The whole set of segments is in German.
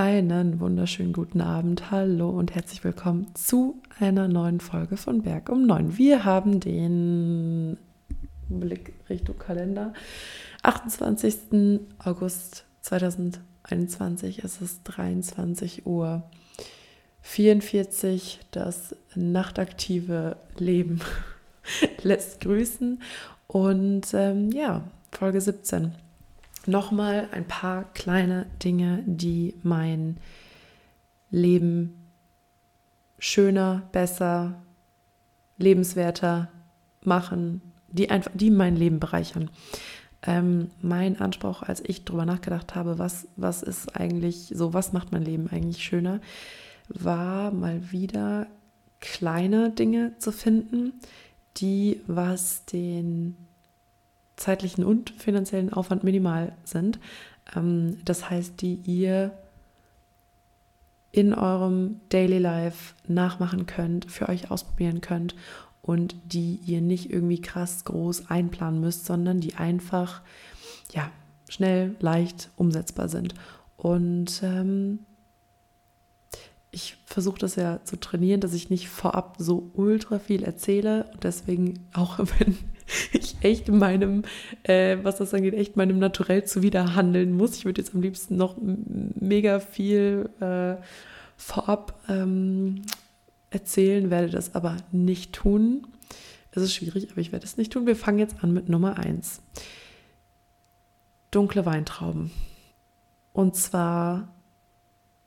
Einen wunderschönen guten Abend, hallo und herzlich willkommen zu einer neuen Folge von Berg um 9. Wir haben den Blick Richtung Kalender. 28. August 2021, es ist 23 Uhr 44. Das nachtaktive Leben lässt grüßen. Und ähm, ja, Folge 17 nochmal ein paar kleine Dinge, die mein Leben schöner, besser, lebenswerter machen, die einfach, die mein Leben bereichern. Ähm, mein Anspruch, als ich darüber nachgedacht habe, was, was ist eigentlich so, was macht mein Leben eigentlich schöner, war mal wieder kleine Dinge zu finden, die was den zeitlichen und finanziellen Aufwand minimal sind. Ähm, das heißt, die ihr in eurem Daily Life nachmachen könnt, für euch ausprobieren könnt und die ihr nicht irgendwie krass groß einplanen müsst, sondern die einfach ja schnell, leicht umsetzbar sind. Und ähm, ich versuche das ja zu trainieren, dass ich nicht vorab so ultra viel erzähle und deswegen auch wenn ich echt meinem, äh, was das angeht, echt meinem Naturell zuwiderhandeln muss. Ich würde jetzt am liebsten noch mega viel äh, vorab ähm, erzählen, werde das aber nicht tun. Es ist schwierig, aber ich werde es nicht tun. Wir fangen jetzt an mit Nummer 1. Dunkle Weintrauben. Und zwar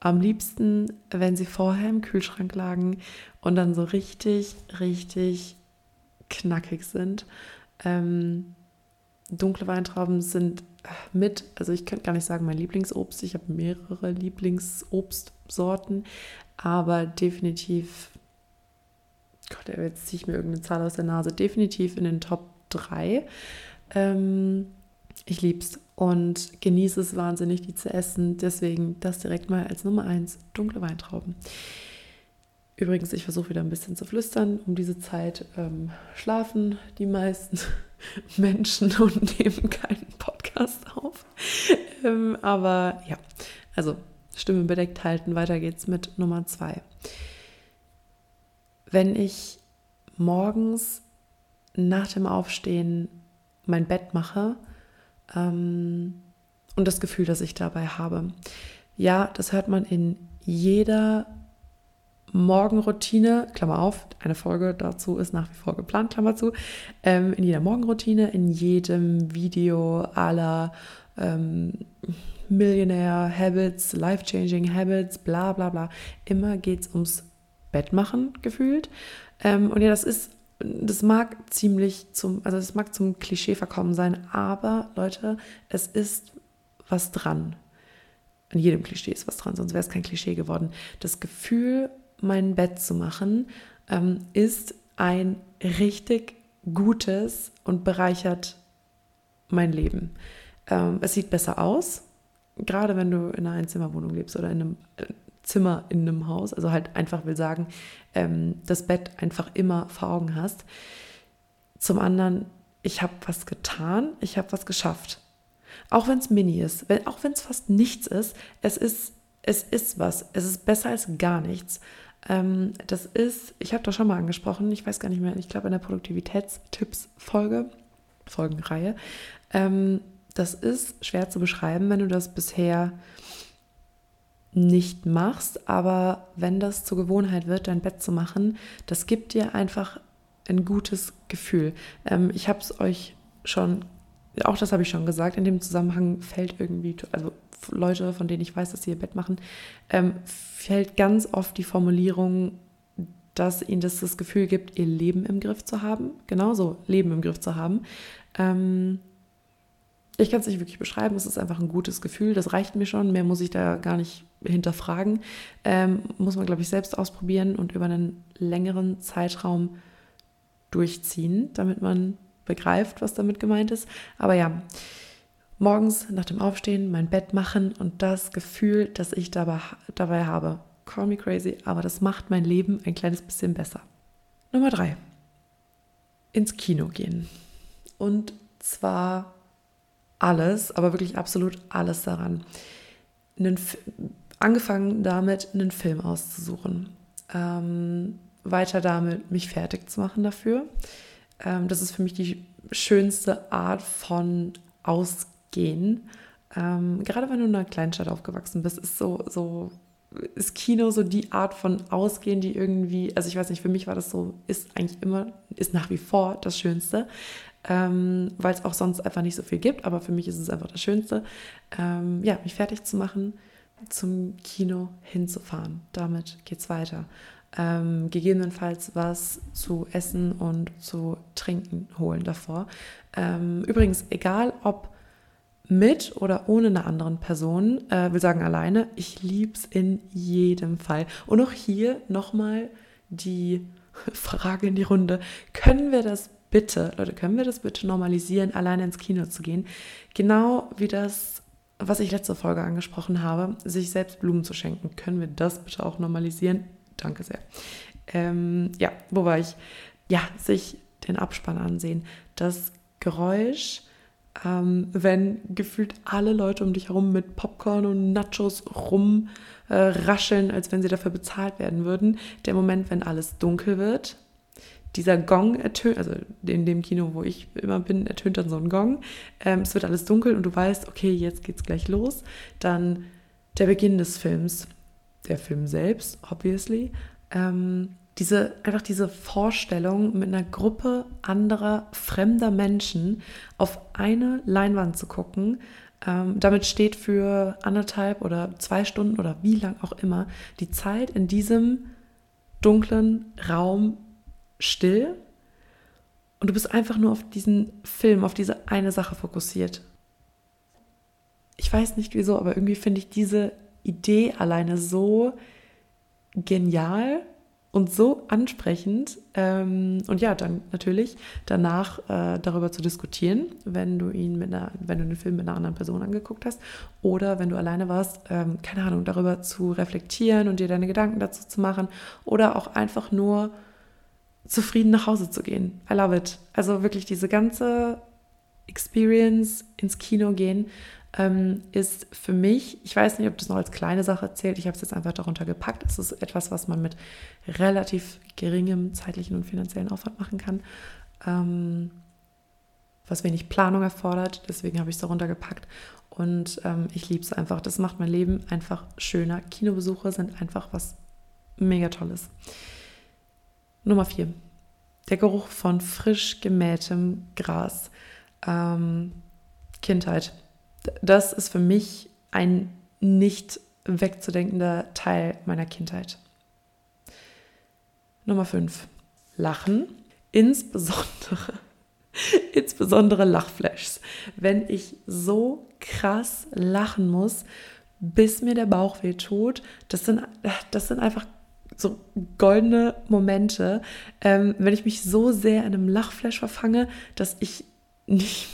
am liebsten, wenn sie vorher im Kühlschrank lagen und dann so richtig, richtig knackig sind. Ähm, dunkle Weintrauben sind mit, also ich könnte gar nicht sagen mein Lieblingsobst, ich habe mehrere Lieblingsobstsorten, aber definitiv, Gott, jetzt ziehe ich mir irgendeine Zahl aus der Nase, definitiv in den Top 3. Ähm, ich lieb's und genieße es wahnsinnig, die zu essen. Deswegen das direkt mal als Nummer 1, dunkle Weintrauben. Übrigens, ich versuche wieder ein bisschen zu flüstern. Um diese Zeit ähm, schlafen die meisten Menschen und nehmen keinen Podcast auf. ähm, aber ja, also Stimme bedeckt halten. Weiter geht's mit Nummer zwei. Wenn ich morgens nach dem Aufstehen mein Bett mache ähm, und das Gefühl, das ich dabei habe, ja, das hört man in jeder Morgenroutine, Klammer auf, eine Folge dazu ist nach wie vor geplant, Klammer zu, ähm, in jeder Morgenroutine, in jedem Video aller ähm, Millionaire Habits, Life-Changing Habits, bla bla bla. Immer geht es ums Bettmachen gefühlt. Ähm, und ja, das ist, das mag ziemlich zum, also es mag zum Klischee verkommen sein, aber Leute, es ist was dran. An jedem Klischee ist was dran, sonst wäre es kein Klischee geworden. Das Gefühl, mein Bett zu machen, ähm, ist ein richtig gutes und bereichert mein Leben. Ähm, es sieht besser aus, gerade wenn du in einer Einzimmerwohnung lebst oder in einem äh, Zimmer in einem Haus, also halt einfach will sagen, ähm, das Bett einfach immer vor Augen hast. Zum anderen, ich habe was getan, ich habe was geschafft. Auch wenn es mini ist, wenn, auch wenn es fast nichts ist, es ist, es ist was. Es ist besser als gar nichts. Ähm, das ist, ich habe das schon mal angesprochen, ich weiß gar nicht mehr, ich glaube in der Produktivitätstipps-Folge, Folgenreihe. Ähm, das ist schwer zu beschreiben, wenn du das bisher nicht machst, aber wenn das zur Gewohnheit wird, dein Bett zu machen, das gibt dir einfach ein gutes Gefühl. Ähm, ich habe es euch schon, auch das habe ich schon gesagt, in dem Zusammenhang fällt irgendwie, also Leute, von denen ich weiß, dass sie ihr Bett machen, ähm, fällt ganz oft die Formulierung, dass ihnen das das Gefühl gibt, ihr Leben im Griff zu haben. Genauso, Leben im Griff zu haben. Ähm, ich kann es nicht wirklich beschreiben, es ist einfach ein gutes Gefühl, das reicht mir schon, mehr muss ich da gar nicht hinterfragen. Ähm, muss man, glaube ich, selbst ausprobieren und über einen längeren Zeitraum durchziehen, damit man begreift, was damit gemeint ist. Aber ja, morgens nach dem Aufstehen mein Bett machen und das Gefühl, das ich dabei, dabei habe. Call me crazy, aber das macht mein Leben ein kleines bisschen besser. Nummer drei. Ins Kino gehen. Und zwar alles, aber wirklich absolut alles daran. angefangen damit, einen Film auszusuchen. Ähm, weiter damit, mich fertig zu machen dafür. Ähm, das ist für mich die schönste Art von Ausgehen. Ähm, gerade wenn du in einer Kleinstadt aufgewachsen bist, ist so, so ist Kino so die Art von Ausgehen, die irgendwie, also ich weiß nicht, für mich war das so, ist eigentlich immer, ist nach wie vor das Schönste, ähm, weil es auch sonst einfach nicht so viel gibt, aber für mich ist es einfach das Schönste, ähm, ja, mich fertig zu machen, zum Kino hinzufahren. Damit geht es weiter. Ähm, gegebenenfalls was zu essen und zu trinken holen davor. Ähm, übrigens, egal ob mit oder ohne eine anderen Person, äh, will sagen alleine, ich liebe es in jedem Fall. Und auch hier nochmal die Frage in die Runde, können wir das bitte, Leute, können wir das bitte normalisieren, alleine ins Kino zu gehen? Genau wie das, was ich letzte Folge angesprochen habe, sich selbst Blumen zu schenken. Können wir das bitte auch normalisieren? Danke sehr. Ähm, ja, wo war ich? Ja, sich den Abspann ansehen. Das Geräusch, ähm, wenn gefühlt alle Leute um dich herum mit Popcorn und Nachos rumrascheln, äh, als wenn sie dafür bezahlt werden würden. Der Moment, wenn alles dunkel wird, dieser Gong ertönt, also in dem Kino, wo ich immer bin, ertönt dann so ein Gong. Ähm, es wird alles dunkel und du weißt, okay, jetzt geht's gleich los. Dann der Beginn des Films, der Film selbst, obviously. Ähm, diese, einfach diese Vorstellung, mit einer Gruppe anderer fremder Menschen auf eine Leinwand zu gucken, ähm, damit steht für anderthalb oder zwei Stunden oder wie lang auch immer die Zeit in diesem dunklen Raum still und du bist einfach nur auf diesen Film, auf diese eine Sache fokussiert. Ich weiß nicht wieso, aber irgendwie finde ich diese Idee alleine so genial und so ansprechend. Ähm, und ja, dann natürlich danach äh, darüber zu diskutieren, wenn du ihn mit einer, wenn du den Film mit einer anderen Person angeguckt hast oder wenn du alleine warst, ähm, keine Ahnung, darüber zu reflektieren und dir deine Gedanken dazu zu machen oder auch einfach nur zufrieden nach Hause zu gehen. I love it. Also wirklich diese ganze Experience ins Kino gehen ähm, ist für mich, ich weiß nicht, ob das noch als kleine Sache zählt, ich habe es jetzt einfach darunter gepackt. Es ist etwas, was man mit relativ geringem zeitlichen und finanziellen Aufwand machen kann, ähm, was wenig Planung erfordert. Deswegen habe ich es darunter gepackt. Und ähm, ich liebe es einfach. Das macht mein Leben einfach schöner. Kinobesuche sind einfach was mega Tolles. Nummer vier. Der Geruch von frisch gemähtem Gras. Ähm, Kindheit das ist für mich ein nicht wegzudenkender Teil meiner Kindheit. Nummer 5. Lachen. Insbesondere, insbesondere Lachflashs. Wenn ich so krass lachen muss, bis mir der Bauch weh tut, das sind, das sind einfach so goldene Momente, ähm, wenn ich mich so sehr in einem Lachflash verfange, dass ich nicht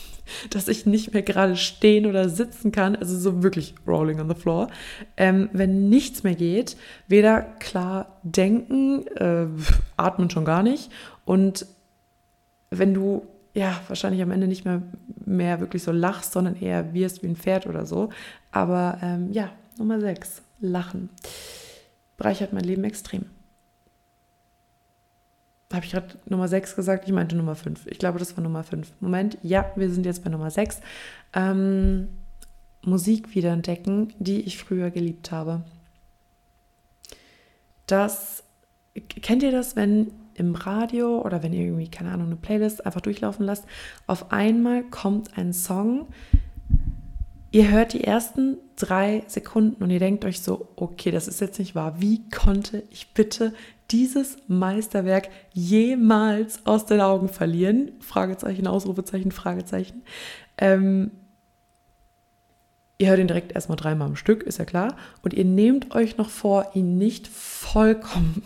dass ich nicht mehr gerade stehen oder sitzen kann, also so wirklich rolling on the floor. Ähm, wenn nichts mehr geht, weder klar denken, äh, atmen schon gar nicht und wenn du ja wahrscheinlich am Ende nicht mehr, mehr wirklich so lachst, sondern eher wirst wie ein Pferd oder so. Aber ähm, ja, Nummer 6, Lachen. Bereichert mein Leben extrem. Habe ich gerade Nummer 6 gesagt? Ich meinte Nummer 5. Ich glaube, das war Nummer 5. Moment, ja, wir sind jetzt bei Nummer 6. Ähm, Musik wiederentdecken, die ich früher geliebt habe. Das, kennt ihr das, wenn im Radio oder wenn ihr irgendwie, keine Ahnung, eine Playlist einfach durchlaufen lasst, auf einmal kommt ein Song, ihr hört die ersten drei Sekunden und ihr denkt euch so, okay, das ist jetzt nicht wahr. Wie konnte ich bitte dieses Meisterwerk jemals aus den Augen verlieren? Fragezeichen, Ausrufezeichen, Fragezeichen. Ähm, ihr hört ihn direkt erstmal dreimal am Stück, ist ja klar. Und ihr nehmt euch noch vor, ihn nicht vollkommen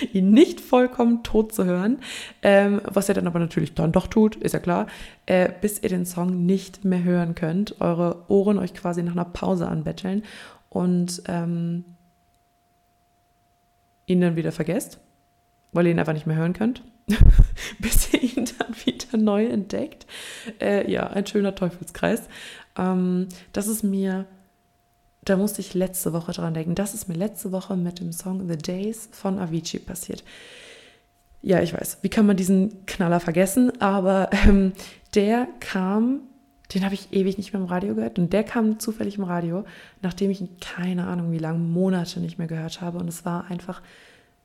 ihn nicht vollkommen tot zu hören, ähm, was er dann aber natürlich dann doch tut, ist ja klar, äh, bis ihr den Song nicht mehr hören könnt, eure Ohren euch quasi nach einer Pause anbetteln und ähm, ihn dann wieder vergesst, weil ihr ihn einfach nicht mehr hören könnt, bis ihr ihn dann wieder neu entdeckt. Äh, ja, ein schöner Teufelskreis. Ähm, das ist mir da musste ich letzte Woche dran denken. Das ist mir letzte Woche mit dem Song The Days von Avicii passiert. Ja, ich weiß, wie kann man diesen Knaller vergessen? Aber ähm, der kam, den habe ich ewig nicht mehr im Radio gehört. Und der kam zufällig im Radio, nachdem ich ihn keine Ahnung wie lange, Monate nicht mehr gehört habe. Und es war einfach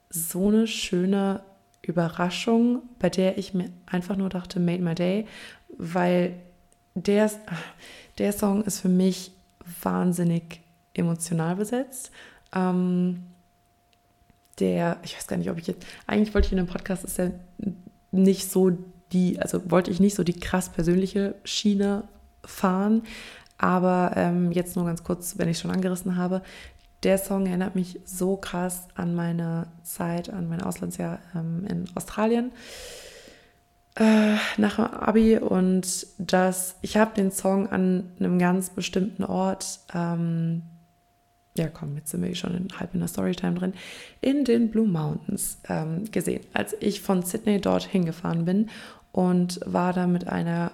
so eine schöne Überraschung, bei der ich mir einfach nur dachte, made my day, weil der, der Song ist für mich wahnsinnig emotional besetzt. Ähm, der, ich weiß gar nicht, ob ich jetzt, eigentlich wollte ich in dem Podcast, ist ja nicht so die, also wollte ich nicht so die krass persönliche Schiene fahren, aber ähm, jetzt nur ganz kurz, wenn ich schon angerissen habe, der Song erinnert mich so krass an meine Zeit, an mein Auslandsjahr ähm, in Australien äh, nach dem Abi. Und das, ich habe den Song an einem ganz bestimmten Ort, ähm, ja komm, jetzt sind wir schon in, halb in der Storytime drin, in den Blue Mountains ähm, gesehen, als ich von Sydney dort hingefahren bin und war da mit einer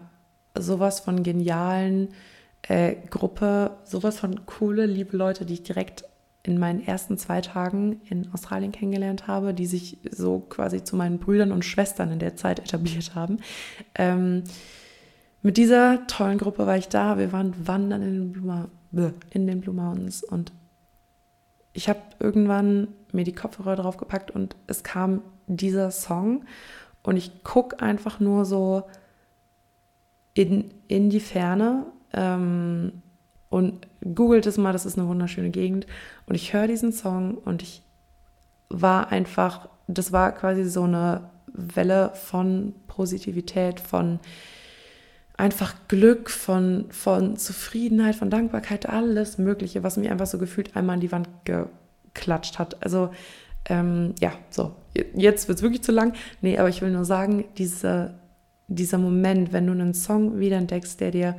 sowas von genialen äh, Gruppe, sowas von coole, liebe Leute, die ich direkt in meinen ersten zwei Tagen in Australien kennengelernt habe, die sich so quasi zu meinen Brüdern und Schwestern in der Zeit etabliert haben. Ähm, mit dieser tollen Gruppe war ich da. Wir waren wandern in den Blue, in den Blue Mountains und ich habe irgendwann mir die Kopfhörer draufgepackt und es kam dieser Song und ich gucke einfach nur so in, in die Ferne ähm, und googelt es mal, das ist eine wunderschöne Gegend. Und ich höre diesen Song und ich war einfach, das war quasi so eine Welle von Positivität, von einfach Glück, von, von Zufriedenheit, von Dankbarkeit, alles Mögliche, was mich einfach so gefühlt einmal an die Wand geklatscht hat. Also ähm, ja, so, jetzt wird es wirklich zu lang. Nee, aber ich will nur sagen, diese, dieser Moment, wenn du einen Song wiederentdeckst, der dir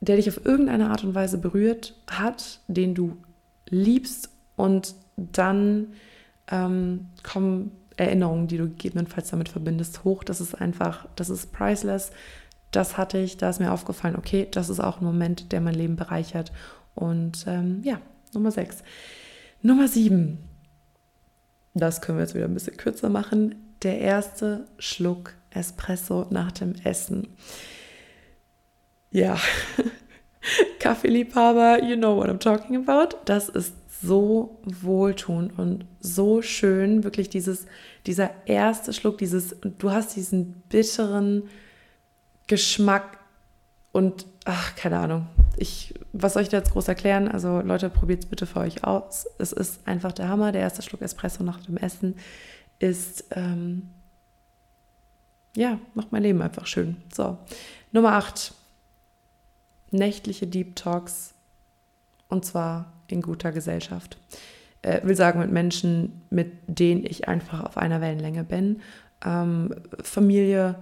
der dich auf irgendeine Art und Weise berührt hat, den du liebst und dann ähm, kommen Erinnerungen, die du gegebenenfalls damit verbindest, hoch. Das ist einfach, das ist priceless. Das hatte ich, da ist mir aufgefallen, okay, das ist auch ein Moment, der mein Leben bereichert. Und ähm, ja, Nummer 6. Nummer 7. Das können wir jetzt wieder ein bisschen kürzer machen. Der erste Schluck Espresso nach dem Essen. Ja, Kaffeeliebhaber, you know what I'm talking about. Das ist so wohltuend und so schön, wirklich dieses, dieser erste Schluck, dieses, du hast diesen bitteren Geschmack und, ach, keine Ahnung. Ich, was soll ich da jetzt groß erklären? Also Leute, probiert es bitte für euch aus. Es ist einfach der Hammer. Der erste Schluck Espresso nach dem Essen ist, ähm, ja, macht mein Leben einfach schön. So, Nummer 8 nächtliche Deep Talks und zwar in guter Gesellschaft. Äh, will sagen mit Menschen, mit denen ich einfach auf einer Wellenlänge bin. Ähm, Familie,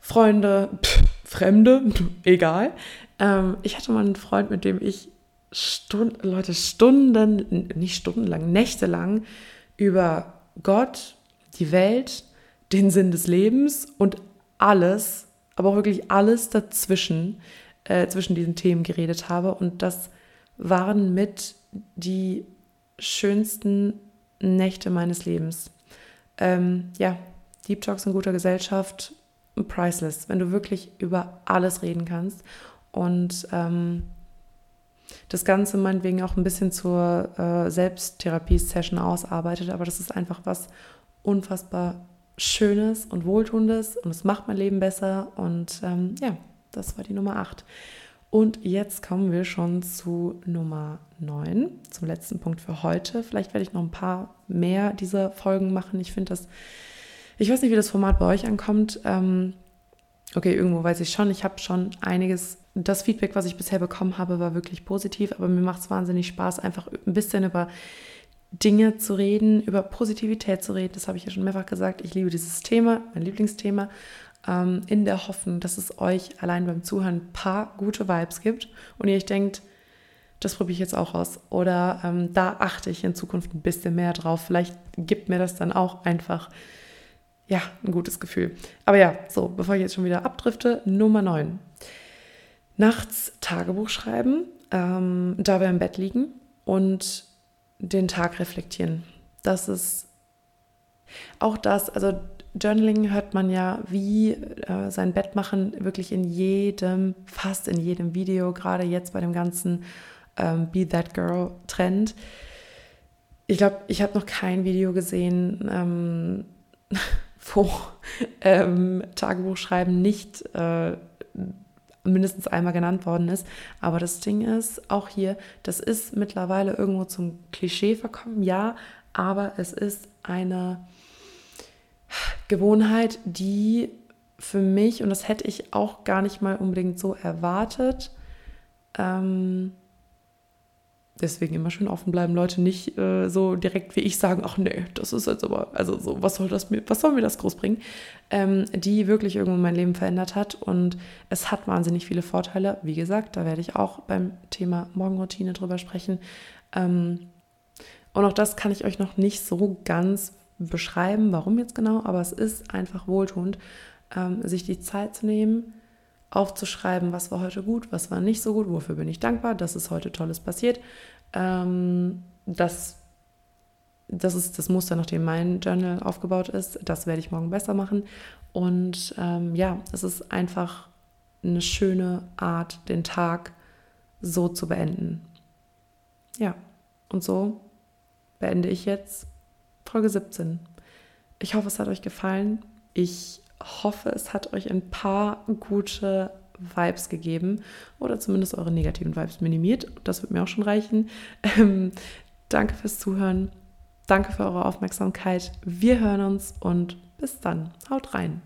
Freunde, pff, Fremde, egal. Ähm, ich hatte mal einen Freund, mit dem ich Stunden, Leute, Stunden, nicht stundenlang, nächtelang über Gott, die Welt, den Sinn des Lebens und alles, aber auch wirklich alles dazwischen äh, zwischen diesen Themen geredet habe. Und das waren mit die schönsten Nächte meines Lebens. Ähm, ja, Deep Talks in guter Gesellschaft, priceless, wenn du wirklich über alles reden kannst. Und ähm, das Ganze meinetwegen auch ein bisschen zur äh, Selbsttherapie-Session ausarbeitet, aber das ist einfach was unfassbar Schönes und Wohltuendes und es macht mein Leben besser und ähm, ja, das war die Nummer 8. Und jetzt kommen wir schon zu Nummer 9, zum letzten Punkt für heute. Vielleicht werde ich noch ein paar mehr dieser Folgen machen. Ich finde das, ich weiß nicht, wie das Format bei euch ankommt. Ähm, okay, irgendwo weiß ich schon. Ich habe schon einiges, das Feedback, was ich bisher bekommen habe, war wirklich positiv, aber mir macht es wahnsinnig Spaß, einfach ein bisschen über Dinge zu reden, über Positivität zu reden. Das habe ich ja schon mehrfach gesagt. Ich liebe dieses Thema, mein Lieblingsthema ähm, in der Hoffnung, dass es euch allein beim Zuhören ein paar gute Vibes gibt und ihr euch denkt, das probiere ich jetzt auch aus. Oder ähm, da achte ich in Zukunft ein bisschen mehr drauf. Vielleicht gibt mir das dann auch einfach, ja, ein gutes Gefühl. Aber ja, so, bevor ich jetzt schon wieder abdrifte, Nummer 9. Nachts Tagebuch schreiben. ähm, dabei im Bett liegen und den Tag reflektieren. Das ist auch das, also Journaling hört man ja wie äh, sein Bett machen wirklich in jedem, fast in jedem Video, gerade jetzt bei dem ganzen ähm, Be That Girl Trend. Ich glaube, ich habe noch kein Video gesehen, ähm, wo ähm, Tagebuchschreiben nicht äh, mindestens einmal genannt worden ist. Aber das Ding ist, auch hier, das ist mittlerweile irgendwo zum Klischee verkommen, ja, aber es ist eine Gewohnheit, die für mich, und das hätte ich auch gar nicht mal unbedingt so erwartet, ähm, deswegen immer schön offen bleiben, Leute nicht äh, so direkt wie ich sagen, ach nee, das ist jetzt aber, also so, was soll das mir, was soll mir das groß bringen, ähm, die wirklich irgendwo mein Leben verändert hat und es hat wahnsinnig viele Vorteile. Wie gesagt, da werde ich auch beim Thema Morgenroutine drüber sprechen. Ähm, und auch das kann ich euch noch nicht so ganz beschreiben, warum jetzt genau, aber es ist einfach wohltuend, ähm, sich die Zeit zu nehmen, aufzuschreiben, was war heute gut, was war nicht so gut, wofür bin ich dankbar, dass es heute Tolles passiert. Ähm, das, das ist das Muster, nach dem mein Journal aufgebaut ist. Das werde ich morgen besser machen. Und ähm, ja, es ist einfach eine schöne Art, den Tag so zu beenden. Ja, und so beende ich jetzt Folge 17. Ich hoffe, es hat euch gefallen. Ich hoffe, es hat euch ein paar gute Vibes gegeben oder zumindest eure negativen Vibes minimiert. Das wird mir auch schon reichen. Ähm, danke fürs Zuhören. Danke für eure Aufmerksamkeit. Wir hören uns und bis dann. Haut rein.